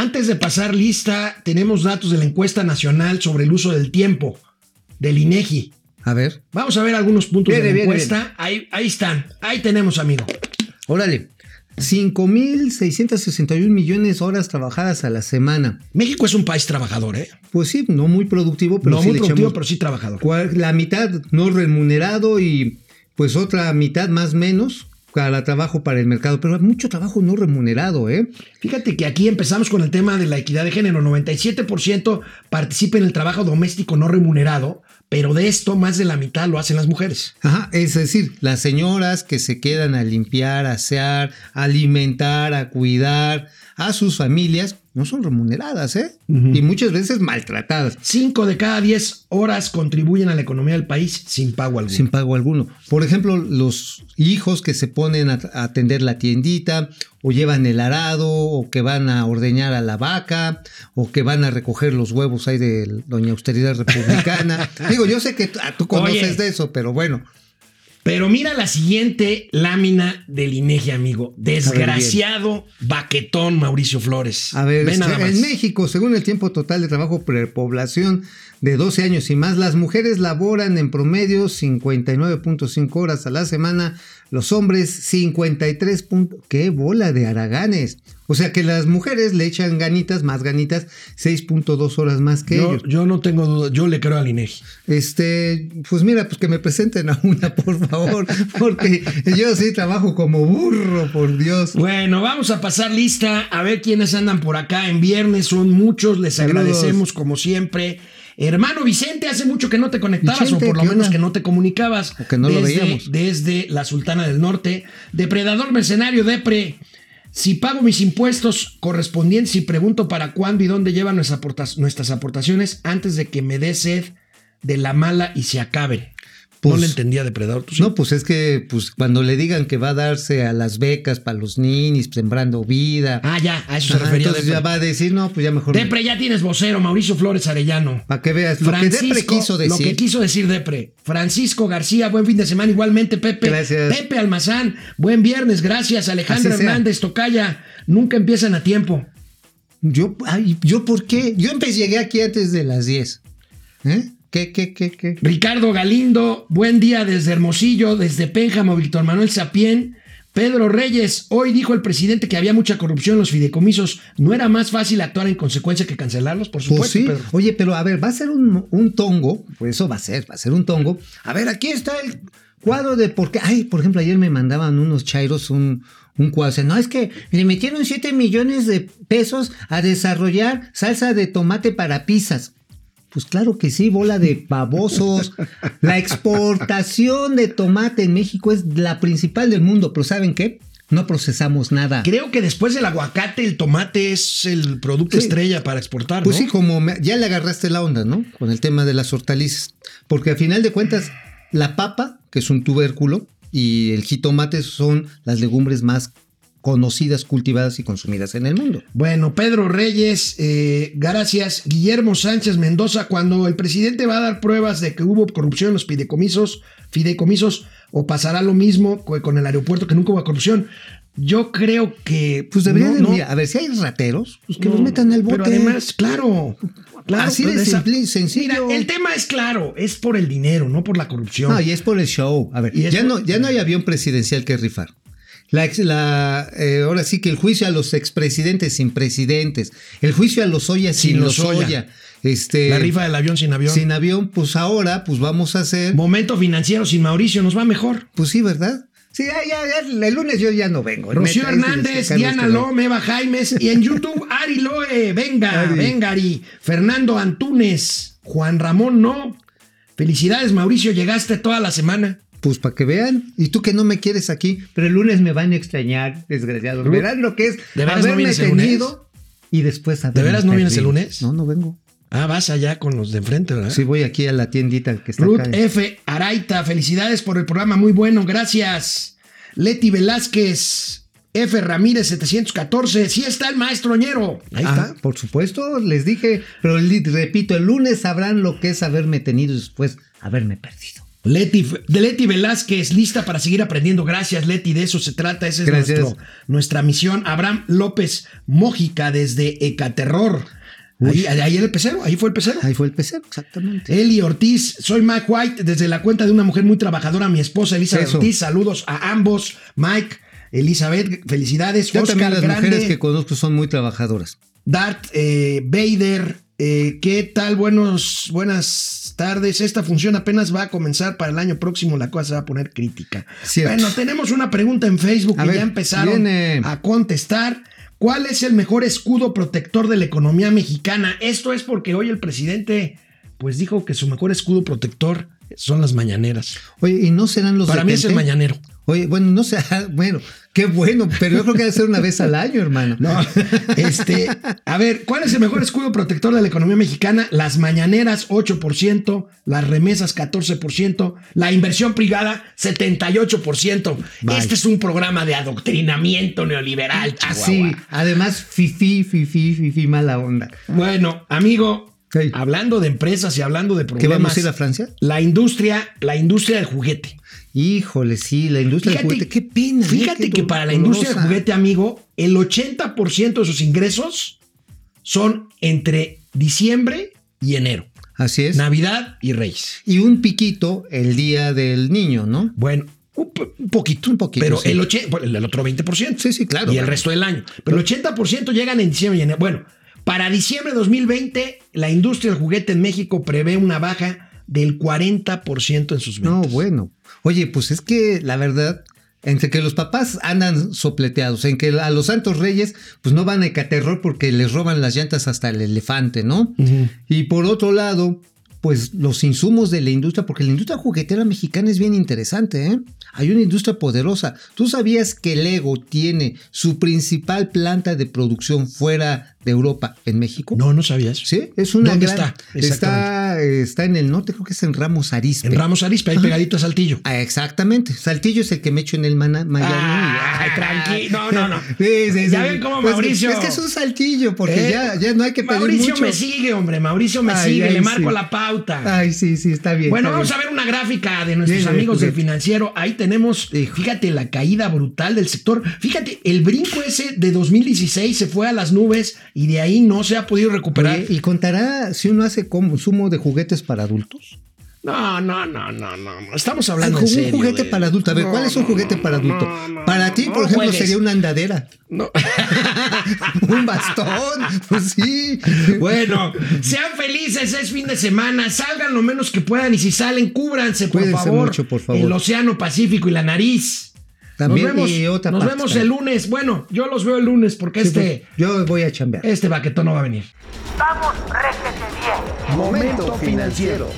antes de pasar lista, tenemos datos de la encuesta nacional sobre el uso del tiempo del INEGI. A ver. Vamos a ver algunos puntos de la encuesta. Ahí, ahí están. Ahí tenemos, amigo. Órale. 5.661 millones de horas trabajadas a la semana. México es un país trabajador, ¿eh? Pues sí, no muy productivo, pero no sí muy productivo, pero sí trabajador. La mitad no remunerado y pues otra mitad más menos para trabajo para el mercado, pero hay mucho trabajo no remunerado, ¿eh? Fíjate que aquí empezamos con el tema de la equidad de género. 97% participa en el trabajo doméstico no remunerado, pero de esto más de la mitad lo hacen las mujeres. Ajá, es decir, las señoras que se quedan a limpiar, a asear, a alimentar, a cuidar a sus familias, no son remuneradas, ¿eh? Y muchas veces maltratadas. 5 de cada 10 horas contribuyen a la economía del país sin pago alguno. sin pago alguno. Por ejemplo, los hijos que se ponen a atender la tiendita, o llevan el arado, o que van a ordeñar a la vaca, o que van a recoger los huevos ahí de Doña Austeridad Republicana. Digo, yo sé que tú, ah, tú conoces Oye. de eso, pero bueno. Pero mira la siguiente lámina del INEGI, amigo. Desgraciado baquetón Mauricio Flores. A ver, Ve este, nada más. en México, según el tiempo total de trabajo por población de 12 años y más, las mujeres laboran en promedio 59.5 horas a la semana, los hombres 53. punto- ¡Qué bola de haraganes! O sea que las mujeres le echan ganitas, más ganitas, 6.2 horas más que yo, ellos. yo no tengo duda, yo le creo al INEGI. Este, pues mira, pues que me presenten a una, por favor, porque yo sí trabajo como burro, por Dios. Bueno, vamos a pasar lista a ver quiénes andan por acá en viernes. Son muchos, les Saludos. agradecemos como siempre. Hermano Vicente, hace mucho que no te conectabas Vicente, o por lo ¿qué menos onda? que no te comunicabas. O que no lo desde, veíamos. Desde la Sultana del Norte. Depredador mercenario, Depre. Si pago mis impuestos correspondientes y pregunto para cuándo y dónde llevan nuestras aportaciones antes de que me dé sed de la mala y se acaben. No Pues, le entendía Depredador. ¿tú sí? No, pues es que pues cuando le digan que va a darse a las becas para los ninis, sembrando vida. Ah, ya, a eso se refería entonces Depre. ya va a decir, no, pues ya mejor. Depre, ya tienes vocero, Mauricio Flores Arellano. Para que veas lo que Depre quiso Lo decir. que quiso decir Depre. Francisco García, buen fin de semana igualmente, Pepe. Gracias. Pepe Almazán, buen viernes, gracias. Alejandra sea. Hernández, Tocaya, nunca empiezan a tiempo. Yo, ay, ¿yo por qué? Yo empecé, llegué aquí antes de las 10. ¿Eh? ¿Qué, qué, qué, qué? Ricardo Galindo, buen día desde Hermosillo, desde Pénjamo, Víctor Manuel Sapien. Pedro Reyes, hoy dijo el presidente que había mucha corrupción en los fideicomisos. ¿No era más fácil actuar en consecuencia que cancelarlos? Por supuesto, Pues sí. Pedro. Oye, pero a ver, va a ser un, un tongo, pues eso va a ser, va a ser un tongo. A ver, aquí está el cuadro de por qué. Ay, por ejemplo, ayer me mandaban unos chairos un, un cuadro. O sea, no, es que le metieron 7 millones de pesos a desarrollar salsa de tomate para pizzas. Pues claro que sí, bola de babosos. La exportación de tomate en México es la principal del mundo, pero ¿saben qué? No procesamos nada. Creo que después del aguacate, el tomate es el producto Sí. estrella para exportar. Pues ¿no? sí, como me- ya le agarraste la onda, ¿no? Con el tema de las hortalizas. Porque al final de cuentas, la papa, que es un tubérculo, y el jitomate son las legumbres más conocidas, cultivadas y consumidas en el mundo. Bueno, Pedro Reyes, eh, gracias. Guillermo Sánchez Mendoza, cuando el presidente va a dar pruebas de que hubo corrupción en los fideicomisos, fideicomisos, o pasará lo mismo co- con el aeropuerto, que nunca hubo corrupción. Yo creo que. Pues deberían, no, de- no, mira, a ver, si hay rateros, pues que no, los metan al bote. Pero además, claro. claro Así de simple sencillo. Mira, el tema es claro, es por el dinero, no por la corrupción. No, y es por el show. A ver, ya, por- no, ya no hay avión presidencial que rifar. La, la, eh, ahora sí que el juicio a los expresidentes sin presidentes, el juicio a los Oya sin, Sin los. Oya, este, la rifa del avión sin avión. sin avión, pues ahora pues vamos a hacer, Momento financiero sin Mauricio, nos va mejor. pues sí, ¿verdad? Sí, ya, ya, ya, el lunes yo ya no vengo. Rocío Hernández, Diana Lome, Eva Jaimes y en YouTube Ari Loe, venga, Ari. venga Ari, Fernando Antunes, Juan Ramón no. Felicidades Mauricio, llegaste toda la semana. Pues para que vean. Y tú que no me quieres aquí, pero el lunes me van a extrañar, desgraciados. ¿Tú? Verán lo que es ¿De veras haberme tenido y después haberme veras no vienes el lunes? No, no vengo. Ah, vas allá con los de enfrente, ¿verdad? Sí, voy aquí a la tiendita que está Ruth acá. F. Araita, felicidades por el programa, muy bueno, gracias. Leti Velázquez, F. Ramírez 714, sí está el maestro Oñero. Ahí Ah, está. por supuesto, les dije, pero repito, el lunes sabrán lo que es haberme tenido y después haberme perdido. Leti, de Leti Velázquez, lista para seguir aprendiendo. Gracias, Leti, de eso se trata. Esa es nuestro, nuestra misión. Abraham López Mójica, desde Ecaterror. Ahí, ahí el pecero, ahí fue el pecero. Ahí fue el pecero, exactamente. Eli Ortiz, soy Mike White, desde la cuenta de una mujer muy trabajadora, mi esposa Elizabeth Ortiz. Saludos a ambos. Mike, Elizabeth, felicidades. Yo también las mujeres que conozco son muy trabajadoras. Dart, eh, Bader, eh, ¿qué tal? Buenos, buenas tardes. Esta función apenas va a comenzar para el año próximo. La cosa se va a poner crítica. Bueno, tenemos una pregunta en Facebook que ya empezaron a contestar. ¿Cuál es el mejor escudo protector de la economía mexicana? Esto es porque hoy el presidente pues dijo que su mejor escudo protector son las mañaneras. Oye, ¿y no serán los Para mí es el mañanero. Oye, bueno, no sé, bueno, qué bueno, pero yo creo que debe ser una vez al año, hermano. No, este, a ver, ¿cuál es el mejor escudo protector de la economía mexicana? Las mañaneras, 8%, las remesas, 14%, la inversión privada, 78%. Este es un programa de adoctrinamiento neoliberal, Así, además, fifi, fifi, fifi, mala onda. Bueno, amigo, Hablando de empresas y hablando de problemas. ¿Qué vamos a ir a Francia? La industria, la industria del juguete. Híjole, sí, la industria del juguete. Qué pena. ¿eh? Fíjate que para la industria del juguete, amigo, el 80% de sus ingresos son entre diciembre y enero. Así es. Navidad y Reyes. Y un piquito el día del niño, ¿no? Bueno, un, poquito. Un poquito. Pero el, el, otro 20%. Sí, sí, claro. Y el resto del año. Pero el 80% llegan en diciembre y enero. Bueno, para diciembre de 2020, la industria del juguete en México prevé una baja del 40% en sus ventas. No, bueno. Oye, pues es que la verdad, entre que los papás andan sopleteados, en que a los santos reyes, pues no van a caterror porque les roban las llantas hasta el elefante, ¿no? Y por otro lado, pues los insumos de la industria, porque la industria juguetera mexicana es bien interesante, ¿eh? Hay una industria poderosa. ¿Tú sabías que Lego tiene su principal planta de producción fuera de Europa, en México? No, no sabías. Sí, es una ¿Dónde está? Está, está en el norte, creo que es en Ramos Arispe. En Ramos Arispe, ahí pegadito a Saltillo. Ah, exactamente. Saltillo es el que me echo en el Miami. Ay, tranquilo. No, no, no. Sí, sí, ya ven cómo pues, Mauricio. es que es un saltillo, porque ¿Eh? ya, ya, no hay que pedir Mauricio me sigue, hombre. Mauricio me sigue. Le marco la pauta. Ay, sí, sí, está bien. Bueno, vamos a ver una gráfica de nuestros amigos del financiero. Ahí tenemos, fíjate, la caída brutal del sector. Fíjate, el brinco ese de 2016 se fue a las nubes y de ahí no se ha podido recuperar. ¿Y contará si uno hace consumo de juguetes para adultos? No, no, no, no, no. Estamos hablando de un juguete para adulto. A ver, ¿cuál es un juguete para adulto? para ti, por ejemplo, sería una andadera. No. un bastón. Pues sí. Bueno, sean felices, es fin de semana. Salgan lo menos que puedan y si salen, cúbranse, por favor. Mucho, por favor. El Océano Pacífico y la nariz. También nos vemos, y otra nos vemos el lunes. Bueno, yo los veo el lunes porque este. Pues, yo voy a chambear. Este baquetón no va a venir. Vamos, réjete bien. Momento financiero.